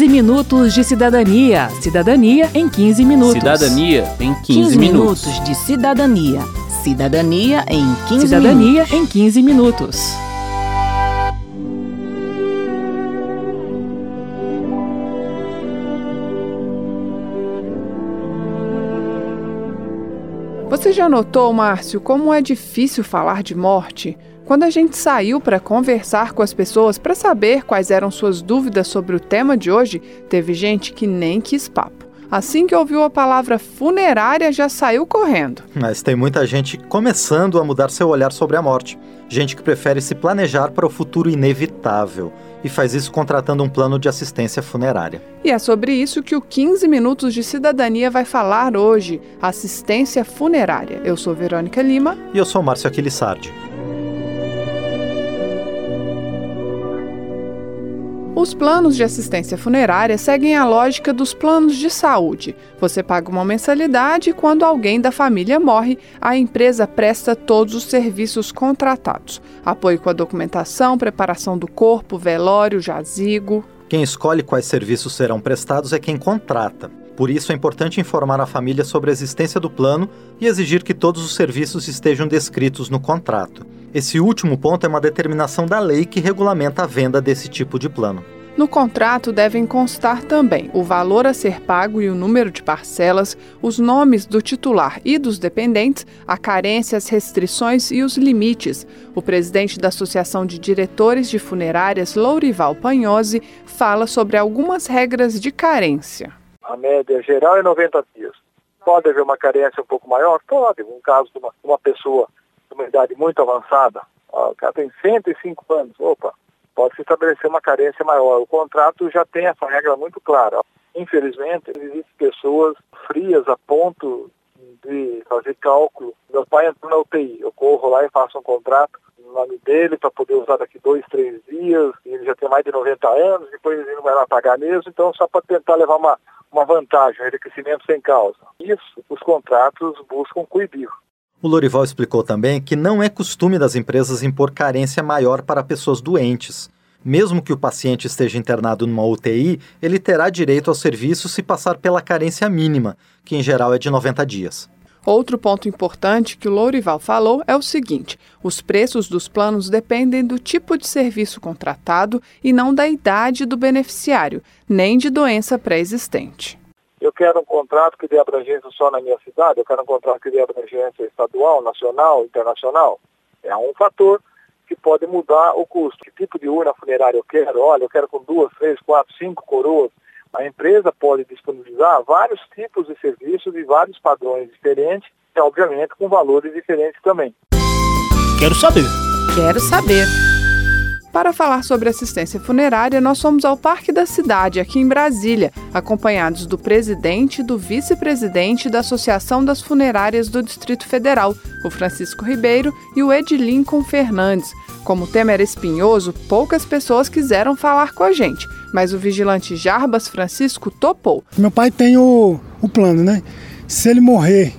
15 minutos de cidadania. Cidadania em 15 minutos. Cidadania em 15, 15 minutos. minutos de cidadania. Cidadania em 15 Cidadania minutos. em 15 minutos. Você já notou, Márcio, como é difícil falar de morte? Quando a gente saiu para conversar com as pessoas para saber quais eram suas dúvidas sobre o tema de hoje, teve gente que nem quis papo. Assim que ouviu a palavra funerária, já saiu correndo. Mas tem muita gente começando a mudar seu olhar sobre a morte. Gente que prefere se planejar para o futuro inevitável e faz isso contratando um plano de assistência funerária. E é sobre isso que o 15 Minutos de Cidadania vai falar hoje: assistência funerária. Eu sou Verônica Lima. E eu sou Márcio Aquilissardi. Os planos de assistência funerária seguem a lógica dos planos de saúde. Você paga uma mensalidade e, quando alguém da família morre, a empresa presta todos os serviços contratados: apoio com a documentação, preparação do corpo, velório, jazigo. Quem escolhe quais serviços serão prestados é quem contrata. Por isso é importante informar a família sobre a existência do plano e exigir que todos os serviços estejam descritos no contrato. Esse último ponto é uma determinação da lei que regulamenta a venda desse tipo de plano. No contrato devem constar também o valor a ser pago e o número de parcelas, os nomes do titular e dos dependentes, a carência, as restrições e os limites. O presidente da Associação de Diretores de Funerárias, Lourival Panhose, fala sobre algumas regras de carência. A média geral é 90 dias. Pode haver uma carência um pouco maior? Pode. Um caso de uma, uma pessoa de uma idade muito avançada, ó, o cara tem 105 anos, opa, pode se estabelecer uma carência maior. O contrato já tem essa regra muito clara. Infelizmente, existem pessoas frias a ponto de fazer cálculo. Meu pai entrou na UTI, eu corro lá e faço um contrato no nome dele para poder usar daqui dois, três dias, ele já tem mais de 90 anos, depois ele não vai lá pagar mesmo, então só para tentar levar uma, uma vantagem, um enriquecimento sem causa. Isso os contratos buscam coibir. O Lorival explicou também que não é costume das empresas impor carência maior para pessoas doentes. Mesmo que o paciente esteja internado numa UTI, ele terá direito ao serviço se passar pela carência mínima, que em geral é de 90 dias. Outro ponto importante que o Lourival falou é o seguinte: os preços dos planos dependem do tipo de serviço contratado e não da idade do beneficiário, nem de doença pré-existente. Eu quero um contrato que dê abrangência só na minha cidade, eu quero um contrato que dê abrangência estadual, nacional, internacional. É um fator que pode mudar o custo. Que tipo de urna funerária eu quero? Olha, eu quero com duas, três, quatro, cinco coroas. A empresa pode disponibilizar vários tipos de serviços e vários padrões diferentes, e obviamente com valores diferentes também. Quero saber. Quero saber. Para falar sobre assistência funerária, nós fomos ao Parque da Cidade, aqui em Brasília, acompanhados do presidente e do vice-presidente da Associação das Funerárias do Distrito Federal, o Francisco Ribeiro, e o Ed Lincoln Fernandes. Como o tema era espinhoso, poucas pessoas quiseram falar com a gente, mas o vigilante Jarbas Francisco topou. Meu pai tem o, o plano, né? Se ele morrer,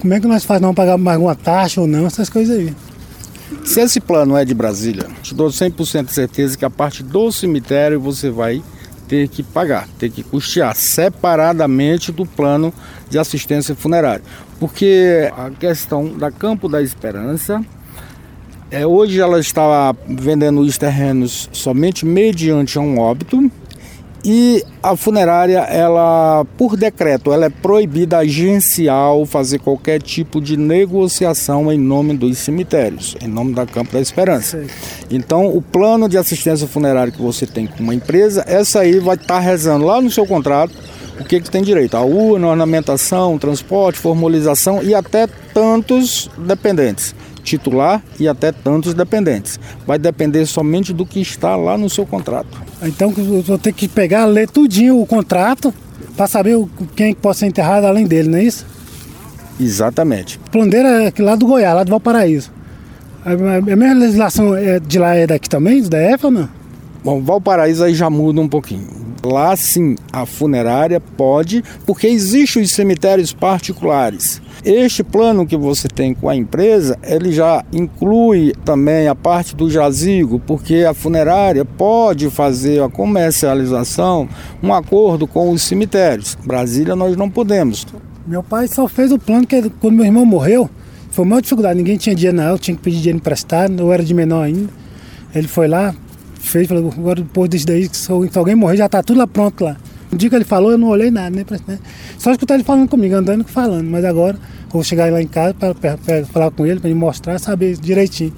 como é que nós fazemos? Não pagar mais alguma taxa ou não? Essas coisas aí. Se esse plano é de Brasília, te dou 100% de certeza que a parte do cemitério você vai ter que pagar, ter que custear separadamente do plano de assistência funerária. Porque a questão da Campo da Esperança, é, hoje ela está vendendo os terrenos somente mediante um óbito e a funerária, ela, por decreto, ela é proibida agencial fazer qualquer tipo de negociação em nome dos cemitérios, em nome da Campo da Esperança. Então, o plano de assistência funerária que você tem com uma empresa, essa aí vai estar rezando lá no seu contrato o que, que tem direito? A urna, ornamentação, transporte, formalização e até tantos dependentes titular e até tantos dependentes. Vai depender somente do que está lá no seu contrato. Então eu vou ter que pegar, ler tudinho o contrato para saber quem pode ser enterrado além dele, não é isso? Exatamente. Dele é lá do Goiás, lá do Valparaíso. A, a, a minha legislação é de lá é daqui também, do DF ou não? Bom, Valparaíso aí já muda um pouquinho. Lá sim, a funerária pode, porque existem os cemitérios particulares. Este plano que você tem com a empresa, ele já inclui também a parte do jazigo, porque a funerária pode fazer a comercialização, um acordo com os cemitérios. Brasília nós não podemos. Meu pai só fez o plano que quando meu irmão morreu, foi uma dificuldade, ninguém tinha dinheiro na tinha que pedir dinheiro emprestado, eu era de menor ainda. Ele foi lá, fez, falou, agora depois disso daí, se alguém morrer, já está tudo lá pronto lá. No dia que ele falou, eu não olhei nada, nem prestei. Só escutar ele falando comigo, andando e falando, mas agora vou chegar lá em casa para falar com ele, para ele mostrar, saber direitinho.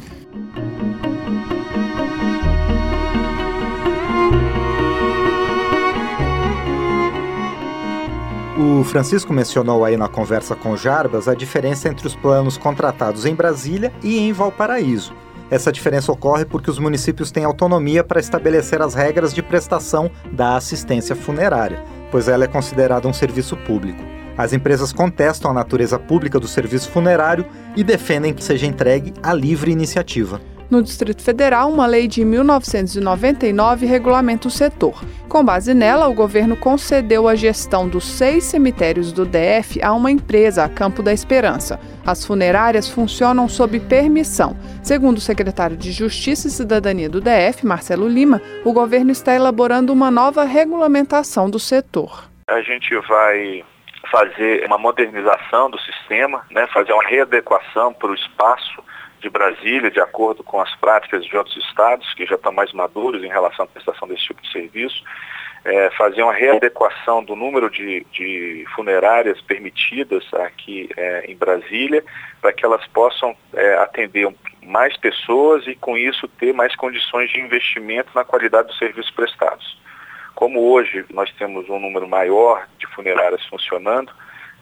O Francisco mencionou aí na conversa com Jarbas a diferença entre os planos contratados em Brasília e em Valparaíso. Essa diferença ocorre porque os municípios têm autonomia para estabelecer as regras de prestação da assistência funerária, pois ela é considerada um serviço público. As empresas contestam a natureza pública do serviço funerário e defendem que seja entregue à livre iniciativa. No Distrito Federal, uma lei de 1999 regulamenta o setor. Com base nela, o governo concedeu a gestão dos seis cemitérios do DF a uma empresa, a Campo da Esperança. As funerárias funcionam sob permissão. Segundo o secretário de Justiça e Cidadania do DF, Marcelo Lima, o governo está elaborando uma nova regulamentação do setor. A gente vai fazer uma modernização do sistema, né, fazer uma readequação para o espaço de Brasília, de acordo com as práticas de outros estados, que já estão mais maduros em relação à prestação desse tipo de serviço, é, fazer uma readequação do número de, de funerárias permitidas aqui é, em Brasília, para que elas possam é, atender mais pessoas e, com isso, ter mais condições de investimento na qualidade dos serviços prestados. Como hoje nós temos um número maior de funerárias funcionando,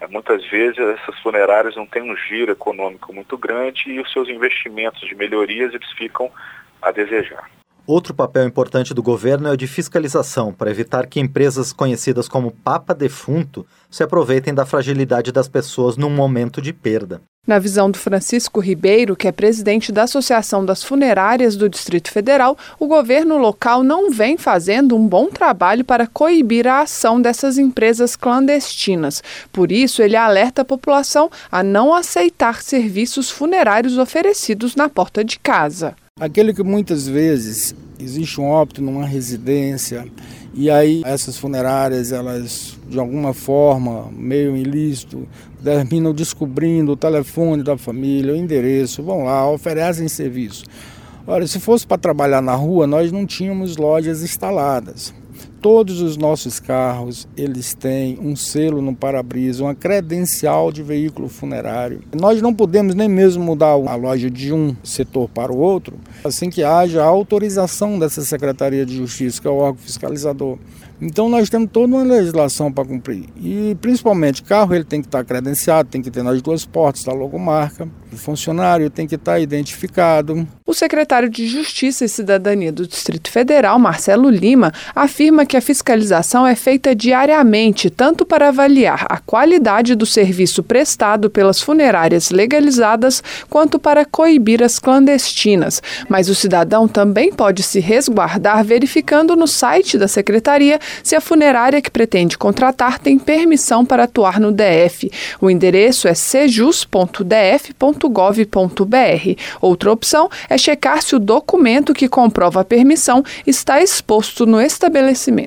muitas vezes essas funerárias não têm um giro econômico muito grande e os seus investimentos de melhorias eles ficam a desejar. Outro papel importante do governo é o de fiscalização, para evitar que empresas conhecidas como Papa Defunto se aproveitem da fragilidade das pessoas num momento de perda. Na visão do Francisco Ribeiro, que é presidente da Associação das Funerárias do Distrito Federal, o governo local não vem fazendo um bom trabalho para coibir a ação dessas empresas clandestinas. Por isso, ele alerta a população a não aceitar serviços funerários oferecidos na porta de casa. Aquele que muitas vezes existe um óbito numa residência e aí essas funerárias, elas de alguma forma, meio ilícito, terminam descobrindo o telefone da família, o endereço, vão lá, oferecem serviço. Olha, se fosse para trabalhar na rua, nós não tínhamos lojas instaladas. Todos os nossos carros, eles têm um selo no para-brisa, uma credencial de veículo funerário. Nós não podemos nem mesmo mudar a loja de um setor para o outro, assim que haja autorização dessa Secretaria de Justiça, que é o órgão fiscalizador. Então nós temos toda uma legislação para cumprir. E principalmente carro ele tem que estar credenciado, tem que ter nas duas portas a logomarca. O funcionário tem que estar identificado. O secretário de Justiça e Cidadania do Distrito Federal, Marcelo Lima, afirma que a fiscalização é feita diariamente, tanto para avaliar a qualidade do serviço prestado pelas funerárias legalizadas, quanto para coibir as clandestinas. Mas o cidadão também pode se resguardar verificando no site da secretaria se a funerária que pretende contratar tem permissão para atuar no DF. O endereço é sejus.df.gov.br. Outra opção é checar se o documento que comprova a permissão está exposto no estabelecimento.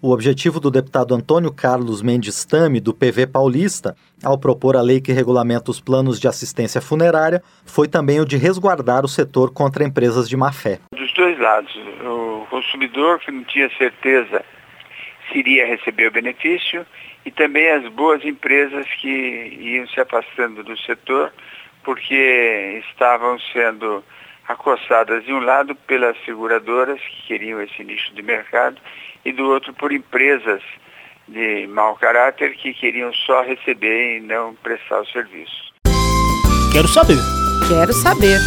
O objetivo do deputado Antônio Carlos Mendes Tame, do PV Paulista, ao propor a lei que regulamenta os planos de assistência funerária, foi também o de resguardar o setor contra empresas de má fé. Dos dois lados, o consumidor que não tinha certeza se iria receber o benefício e também as boas empresas que iam se afastando do setor porque estavam sendo acossadas de um lado pelas seguradoras que queriam esse nicho de mercado e do outro por empresas de mau caráter que queriam só receber e não prestar o serviço. Quero saber. Quero saber.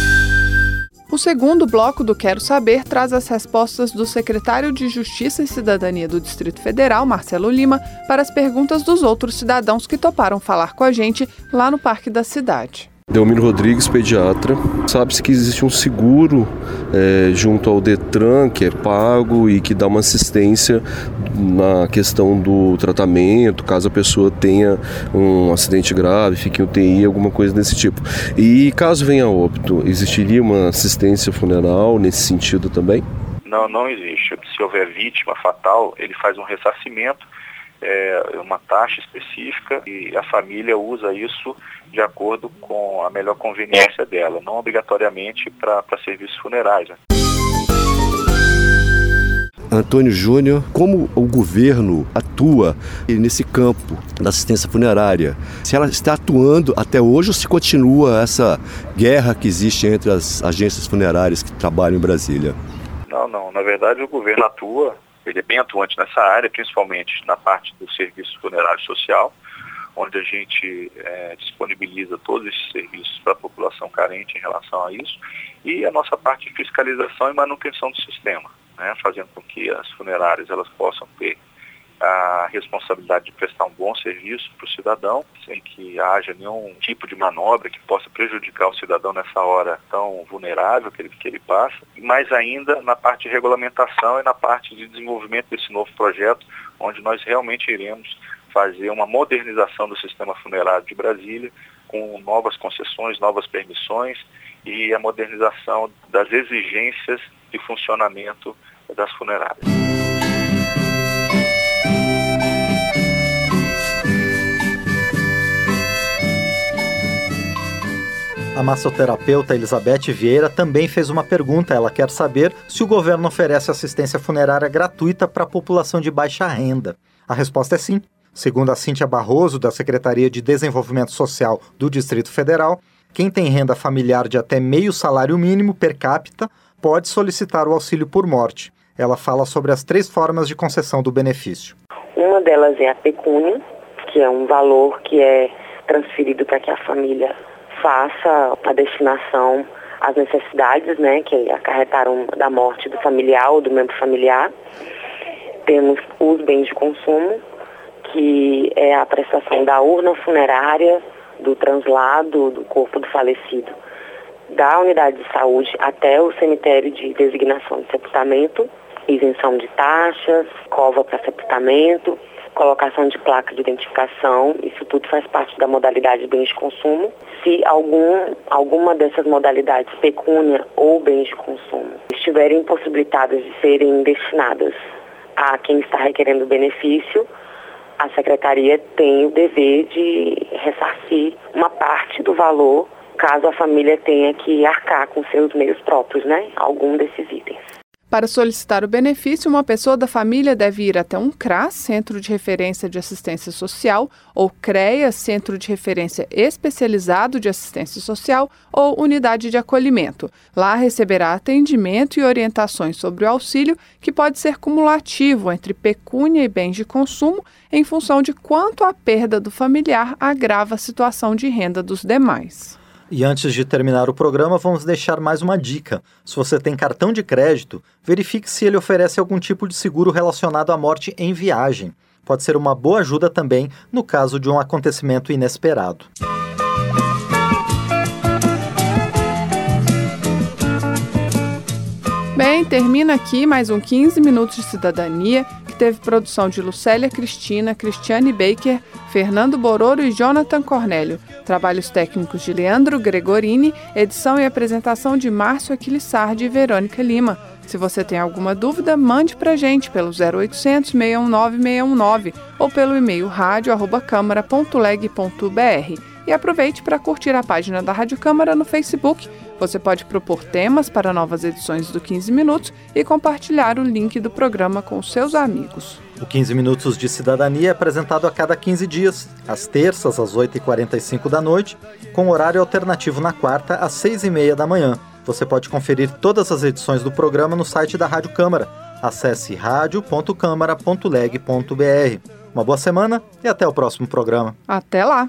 O segundo bloco do Quero Saber traz as respostas do secretário de Justiça e Cidadania do Distrito Federal, Marcelo Lima, para as perguntas dos outros cidadãos que toparam falar com a gente lá no Parque da Cidade. Delmiro Rodrigues, pediatra. Sabe-se que existe um seguro é, junto ao Detran que é pago e que dá uma assistência na questão do tratamento, caso a pessoa tenha um acidente grave, fique em UTI, alguma coisa desse tipo. E caso venha óbito, existiria uma assistência funeral nesse sentido também? Não, não existe. Se houver vítima fatal, ele faz um ressarcimento é, uma taxa específica e a família usa isso de acordo com a melhor conveniência dela, não obrigatoriamente para serviços funerais. Né? Antônio Júnior, como o governo atua nesse campo da assistência funerária? Se ela está atuando até hoje ou se continua essa guerra que existe entre as agências funerárias que trabalham em Brasília? Não, não. Na verdade, o governo atua ele é bem atuante nessa área, principalmente na parte do serviço funerário social, onde a gente é, disponibiliza todos esses serviços para a população carente em relação a isso, e a nossa parte de fiscalização e manutenção do sistema, né, fazendo com que as funerárias elas possam ter a responsabilidade de prestar um bom serviço para o cidadão, sem que haja nenhum tipo de manobra que possa prejudicar o cidadão nessa hora tão vulnerável que ele, que ele passa, mais ainda na parte de regulamentação e na parte de desenvolvimento desse novo projeto, onde nós realmente iremos fazer uma modernização do sistema funerário de Brasília, com novas concessões, novas permissões e a modernização das exigências de funcionamento das funerárias. A massoterapeuta Elizabeth Vieira também fez uma pergunta. Ela quer saber se o governo oferece assistência funerária gratuita para a população de baixa renda. A resposta é sim. Segundo a Cíntia Barroso, da Secretaria de Desenvolvimento Social do Distrito Federal, quem tem renda familiar de até meio salário mínimo per capita pode solicitar o auxílio por morte. Ela fala sobre as três formas de concessão do benefício. Uma delas é a pecúnia, que é um valor que é transferido para que a família faça a destinação às necessidades né, que acarretaram da morte do familiar ou do membro familiar. Temos os bens de consumo, que é a prestação da urna funerária, do translado do corpo do falecido da unidade de saúde até o cemitério de designação de sepultamento, isenção de taxas, cova para sepultamento, colocação de placa de identificação, isso tudo faz parte da modalidade de bens de consumo. Se algum, alguma dessas modalidades, pecúnia ou bens de consumo, estiverem impossibilitadas de serem destinadas a quem está requerendo benefício, a secretaria tem o dever de ressarcir uma parte do valor caso a família tenha que arcar com seus meios próprios, né? Algum desses itens. Para solicitar o benefício, uma pessoa da família deve ir até um CRAS, Centro de Referência de Assistência Social, ou CREA, Centro de Referência Especializado de Assistência Social, ou Unidade de Acolhimento. Lá receberá atendimento e orientações sobre o auxílio, que pode ser cumulativo entre pecúnia e bens de consumo, em função de quanto a perda do familiar agrava a situação de renda dos demais. E antes de terminar o programa, vamos deixar mais uma dica. Se você tem cartão de crédito, verifique se ele oferece algum tipo de seguro relacionado à morte em viagem. Pode ser uma boa ajuda também no caso de um acontecimento inesperado. Bem, termina aqui mais um 15 minutos de cidadania teve produção de Lucélia Cristina, Cristiane Baker, Fernando Bororo e Jonathan Cornélio. Trabalhos técnicos de Leandro Gregorini, edição e apresentação de Márcio Aquilissardi e Verônica Lima. Se você tem alguma dúvida, mande para gente pelo 0800 619 619 ou pelo e-mail rádio.câmara.leg.br. E aproveite para curtir a página da Rádio Câmara no Facebook. Você pode propor temas para novas edições do 15 Minutos e compartilhar o link do programa com seus amigos. O 15 Minutos de Cidadania é apresentado a cada 15 dias, às terças, às 8h45 da noite, com horário alternativo na quarta, às 6h30 da manhã. Você pode conferir todas as edições do programa no site da Rádio Câmara. Acesse radio.câmara.leg.br. Uma boa semana e até o próximo programa. Até lá!